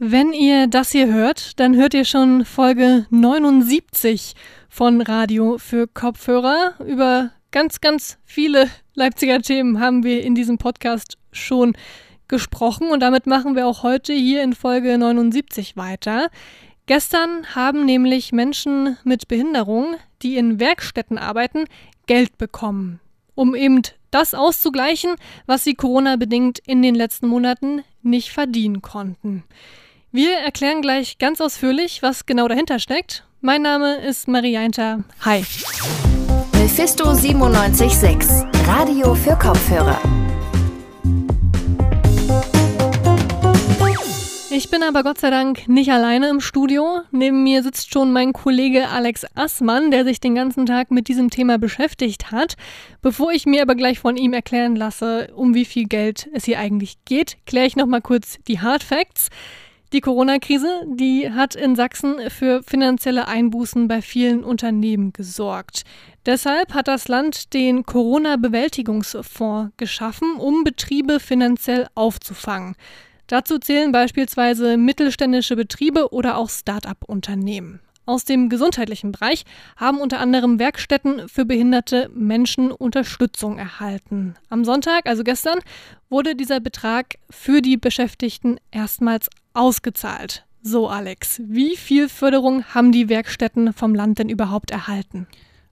Wenn ihr das hier hört, dann hört ihr schon Folge 79 von Radio für Kopfhörer. Über ganz, ganz viele Leipziger Themen haben wir in diesem Podcast schon gesprochen und damit machen wir auch heute hier in Folge 79 weiter. Gestern haben nämlich Menschen mit Behinderung, die in Werkstätten arbeiten, Geld bekommen, um eben das auszugleichen, was sie Corona-bedingt in den letzten Monaten nicht verdienen konnten. Wir erklären gleich ganz ausführlich, was genau dahinter steckt. Mein Name ist Marianta. Hi. Mephisto 976, Radio für Kopfhörer. Ich bin aber Gott sei Dank nicht alleine im Studio. Neben mir sitzt schon mein Kollege Alex Assmann, der sich den ganzen Tag mit diesem Thema beschäftigt hat. Bevor ich mir aber gleich von ihm erklären lasse, um wie viel Geld es hier eigentlich geht, kläre ich nochmal kurz die Hard Facts. Die Corona-Krise, die hat in Sachsen für finanzielle Einbußen bei vielen Unternehmen gesorgt. Deshalb hat das Land den Corona-Bewältigungsfonds geschaffen, um Betriebe finanziell aufzufangen. Dazu zählen beispielsweise mittelständische Betriebe oder auch Start-up-Unternehmen. Aus dem gesundheitlichen Bereich haben unter anderem Werkstätten für behinderte Menschen Unterstützung erhalten. Am Sonntag, also gestern, wurde dieser Betrag für die Beschäftigten erstmals ausgezahlt. So, Alex, wie viel Förderung haben die Werkstätten vom Land denn überhaupt erhalten?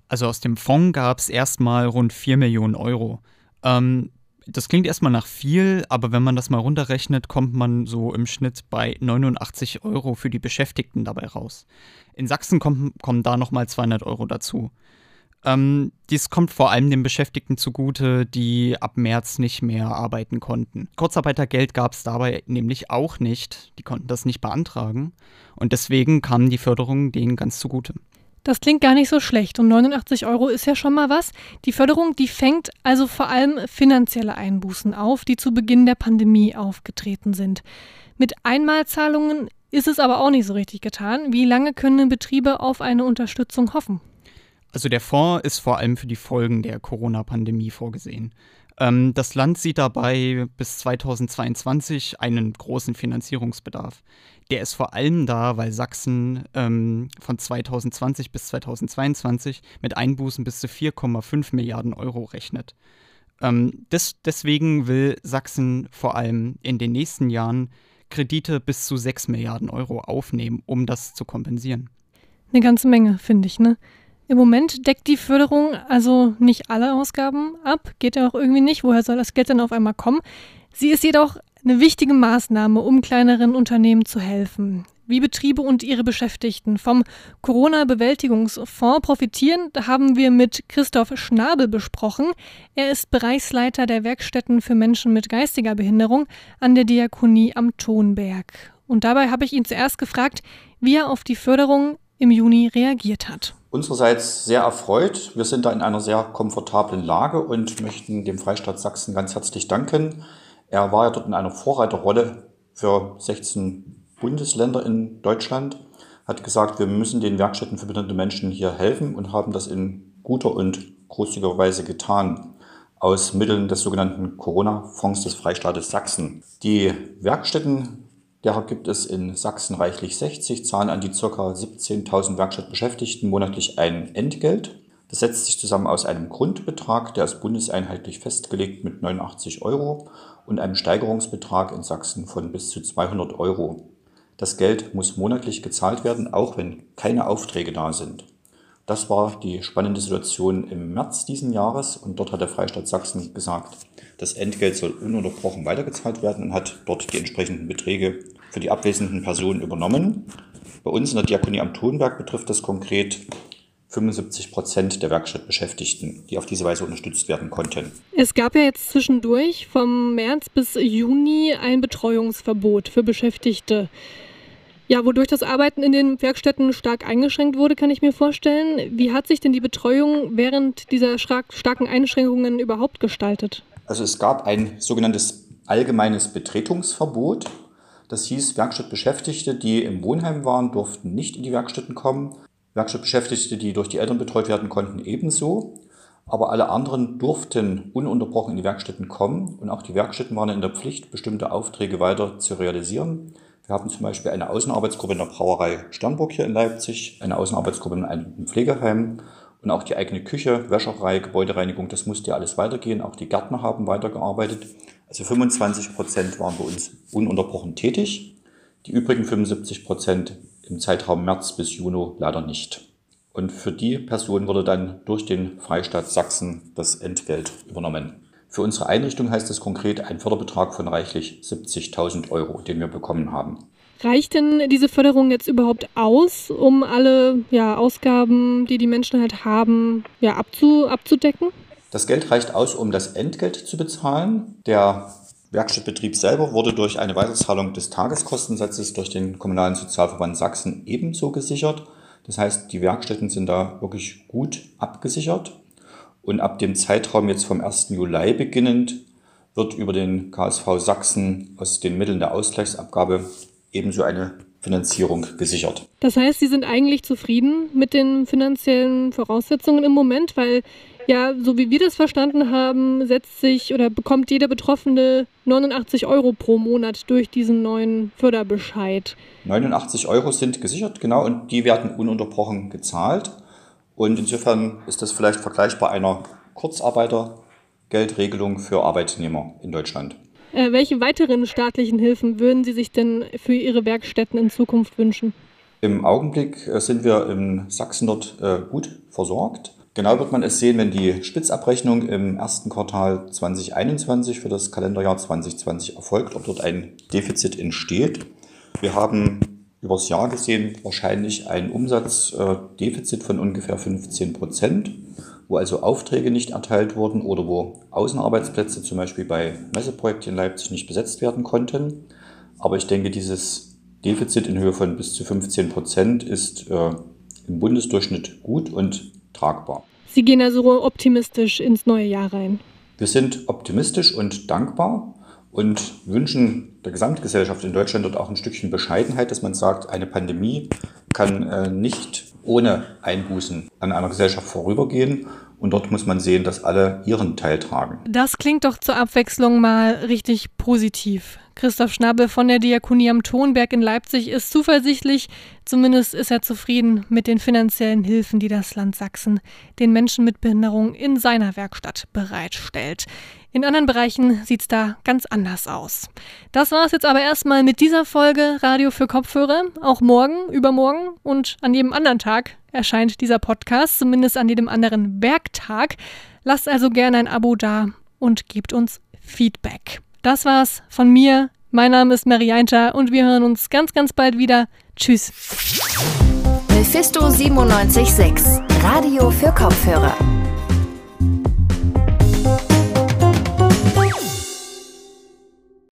Also aus dem Fonds gab es erstmal rund 4 Millionen Euro. Ähm, das klingt erstmal nach viel, aber wenn man das mal runterrechnet, kommt man so im Schnitt bei 89 Euro für die Beschäftigten dabei raus. In Sachsen kommen, kommen da nochmal 200 Euro dazu. Ähm, dies kommt vor allem den Beschäftigten zugute, die ab März nicht mehr arbeiten konnten. Kurzarbeitergeld gab es dabei nämlich auch nicht. Die konnten das nicht beantragen. Und deswegen kamen die Förderungen denen ganz zugute. Das klingt gar nicht so schlecht und 89 Euro ist ja schon mal was. Die Förderung, die fängt also vor allem finanzielle Einbußen auf, die zu Beginn der Pandemie aufgetreten sind. Mit Einmalzahlungen ist es aber auch nicht so richtig getan. Wie lange können Betriebe auf eine Unterstützung hoffen? Also der Fonds ist vor allem für die Folgen der Corona-Pandemie vorgesehen. Ähm, das Land sieht dabei bis 2022 einen großen Finanzierungsbedarf. Der ist vor allem da, weil Sachsen ähm, von 2020 bis 2022 mit Einbußen bis zu 4,5 Milliarden Euro rechnet. Ähm, des, deswegen will Sachsen vor allem in den nächsten Jahren Kredite bis zu 6 Milliarden Euro aufnehmen, um das zu kompensieren. Eine ganze Menge, finde ich, ne? Im Moment deckt die Förderung also nicht alle Ausgaben ab, geht ja auch irgendwie nicht. Woher soll das Geld denn auf einmal kommen? Sie ist jedoch eine wichtige Maßnahme, um kleineren Unternehmen zu helfen. Wie Betriebe und ihre Beschäftigten vom Corona-Bewältigungsfonds profitieren, haben wir mit Christoph Schnabel besprochen. Er ist Bereichsleiter der Werkstätten für Menschen mit geistiger Behinderung an der Diakonie am Tonberg. Und dabei habe ich ihn zuerst gefragt, wie er auf die Förderung im Juni reagiert hat. Unsererseits sehr erfreut. Wir sind da in einer sehr komfortablen Lage und möchten dem Freistaat Sachsen ganz herzlich danken. Er war ja dort in einer Vorreiterrolle für 16 Bundesländer in Deutschland, hat gesagt, wir müssen den Werkstätten für behinderte Menschen hier helfen und haben das in guter und großzügiger Weise getan aus Mitteln des sogenannten Corona-Fonds des Freistaates Sachsen. Die Werkstätten Derer gibt es in Sachsen reichlich 60, zahlen an die ca. 17.000 Werkstattbeschäftigten monatlich ein Entgelt. Das setzt sich zusammen aus einem Grundbetrag, der ist bundeseinheitlich festgelegt mit 89 Euro und einem Steigerungsbetrag in Sachsen von bis zu 200 Euro. Das Geld muss monatlich gezahlt werden, auch wenn keine Aufträge da sind. Das war die spannende Situation im März diesen Jahres und dort hat der Freistaat Sachsen gesagt, das Entgelt soll ununterbrochen weitergezahlt werden und hat dort die entsprechenden Beträge für die abwesenden Personen übernommen. Bei uns in der Diakonie am Tonberg betrifft das konkret 75 Prozent der Werkstattbeschäftigten, die auf diese Weise unterstützt werden konnten. Es gab ja jetzt zwischendurch vom März bis Juni ein Betreuungsverbot für Beschäftigte. Ja, wodurch das Arbeiten in den Werkstätten stark eingeschränkt wurde, kann ich mir vorstellen. Wie hat sich denn die Betreuung während dieser starken Einschränkungen überhaupt gestaltet? Also es gab ein sogenanntes allgemeines Betretungsverbot. Das hieß, Werkstattbeschäftigte, die im Wohnheim waren, durften nicht in die Werkstätten kommen. Werkstattbeschäftigte, die durch die Eltern betreut werden konnten, ebenso. Aber alle anderen durften ununterbrochen in die Werkstätten kommen und auch die Werkstätten waren in der Pflicht, bestimmte Aufträge weiter zu realisieren. Wir haben zum Beispiel eine Außenarbeitsgruppe in der Brauerei Sternburg hier in Leipzig, eine Außenarbeitsgruppe in einem Pflegeheim und auch die eigene Küche, Wäscherei, Gebäudereinigung, das musste ja alles weitergehen. Auch die Gärtner haben weitergearbeitet. Also 25 Prozent waren bei uns ununterbrochen tätig. Die übrigen 75 Prozent im Zeitraum März bis Juni leider nicht. Und für die Person wurde dann durch den Freistaat Sachsen das Entgelt übernommen. Für unsere Einrichtung heißt das konkret ein Förderbetrag von reichlich 70.000 Euro, den wir bekommen haben. Reicht denn diese Förderung jetzt überhaupt aus, um alle ja, Ausgaben, die die Menschen halt haben, ja, abzu, abzudecken? Das Geld reicht aus, um das Entgelt zu bezahlen. Der Werkstattbetrieb selber wurde durch eine Weiterzahlung des Tageskostensatzes durch den Kommunalen Sozialverband Sachsen ebenso gesichert. Das heißt, die Werkstätten sind da wirklich gut abgesichert. Und ab dem Zeitraum jetzt vom 1. Juli beginnend wird über den KSV Sachsen aus den Mitteln der Ausgleichsabgabe ebenso eine Finanzierung gesichert. Das heißt, Sie sind eigentlich zufrieden mit den finanziellen Voraussetzungen im Moment, weil ja, so wie wir das verstanden haben, setzt sich oder bekommt jeder Betroffene 89 Euro pro Monat durch diesen neuen Förderbescheid. 89 Euro sind gesichert, genau, und die werden ununterbrochen gezahlt. Und insofern ist das vielleicht vergleichbar einer Kurzarbeitergeldregelung für Arbeitnehmer in Deutschland. Äh, welche weiteren staatlichen Hilfen würden Sie sich denn für Ihre Werkstätten in Zukunft wünschen? Im Augenblick äh, sind wir in Sachsen dort äh, gut versorgt. Genau wird man es sehen, wenn die Spitzabrechnung im ersten Quartal 2021 für das Kalenderjahr 2020 erfolgt, ob dort ein Defizit entsteht. Wir haben übers Jahr gesehen wahrscheinlich ein Umsatzdefizit von ungefähr 15 Prozent, wo also Aufträge nicht erteilt wurden oder wo Außenarbeitsplätze zum Beispiel bei Messeprojekten in Leipzig nicht besetzt werden konnten. Aber ich denke, dieses Defizit in Höhe von bis zu 15 Prozent ist äh, im Bundesdurchschnitt gut und tragbar. Sie gehen also optimistisch ins neue Jahr rein. Wir sind optimistisch und dankbar und wünschen der Gesamtgesellschaft in Deutschland dort auch ein Stückchen Bescheidenheit, dass man sagt, eine Pandemie kann äh, nicht ohne Einbußen an einer Gesellschaft vorübergehen. Und dort muss man sehen, dass alle ihren Teil tragen. Das klingt doch zur Abwechslung mal richtig positiv. Christoph Schnabel von der Diakonie am Tonberg in Leipzig ist zuversichtlich, zumindest ist er zufrieden mit den finanziellen Hilfen, die das Land Sachsen den Menschen mit Behinderung in seiner Werkstatt bereitstellt. In anderen Bereichen sieht es da ganz anders aus. Das war es jetzt aber erstmal mit dieser Folge Radio für Kopfhörer. Auch morgen, übermorgen und an jedem anderen Tag erscheint dieser Podcast, zumindest an jedem anderen Werktag. Lasst also gerne ein Abo da und gebt uns Feedback. Das war's von mir. Mein Name ist Marianta und wir hören uns ganz, ganz bald wieder. Tschüss. Mephisto 976, Radio für Kopfhörer.